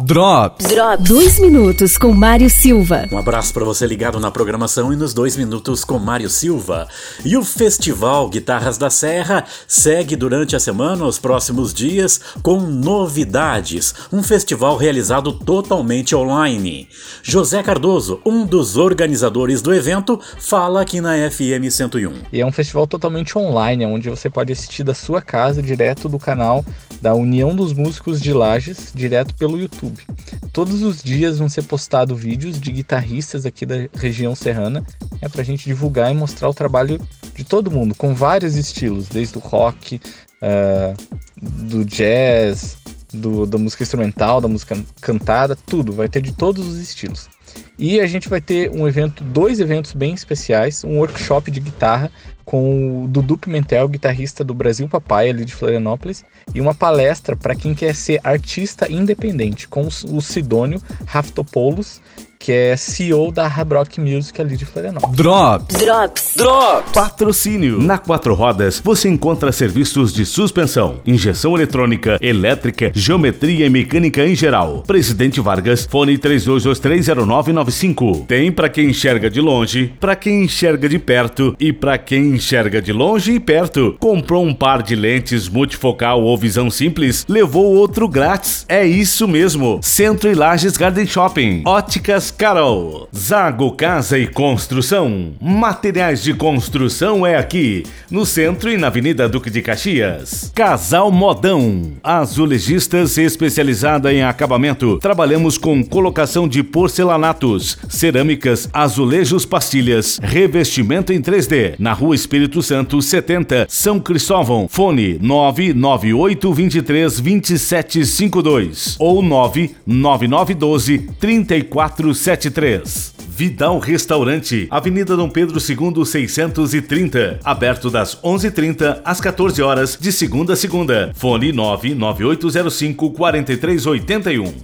Drops. Drops. Dois minutos com Mário Silva. Um abraço para você ligado na programação e nos dois minutos com Mário Silva. E o Festival Guitarras da Serra segue durante a semana, os próximos dias, com novidades. Um festival realizado totalmente online. José Cardoso, um dos organizadores do evento, fala aqui na FM 101. E é um festival totalmente online, onde você pode assistir da sua casa, direto do canal da União dos Músicos de Lages, direto pelo YouTube. YouTube. Todos os dias vão ser postados vídeos de guitarristas aqui da região serrana, é para a gente divulgar e mostrar o trabalho de todo mundo, com vários estilos, desde o rock, uh, do jazz, do, da música instrumental, da música cantada, tudo, vai ter de todos os estilos. E a gente vai ter um evento, dois eventos bem especiais, um workshop de guitarra com o Dudu Pimentel, guitarrista do Brasil Papai, ali de Florianópolis, e uma palestra para quem quer ser artista independente, com o Sidônio Raftopoulos, que é CEO da Hard Rock Music ali de Florianópolis. Drops. Drops. Drops. Patrocínio. Na Quatro Rodas você encontra serviços de suspensão, injeção eletrônica, elétrica, geometria e mecânica em geral. Presidente Vargas, fone 32230995. Tem para quem enxerga de longe, para quem enxerga de perto e para quem enxerga de longe e perto. Comprou um par de lentes multifocal ou visão simples, levou outro grátis. É isso mesmo. Centro e Lages Garden Shopping. Óticas Carol. Zago Casa e Construção. Materiais de construção é aqui, no centro e na Avenida Duque de Caxias. Casal Modão. Azulejistas especializada em acabamento. Trabalhamos com colocação de porcelanatos, cerâmicas, azulejos, pastilhas, revestimento em 3D. Na Rua Espírito Santo 70, São Cristóvão. Fone 998 23 2752 ou 99912 34 73. Vidal Restaurante, Avenida Dom Pedro II 630, aberto das 11:30 às 14 horas de segunda a segunda. Fone 99805 4381.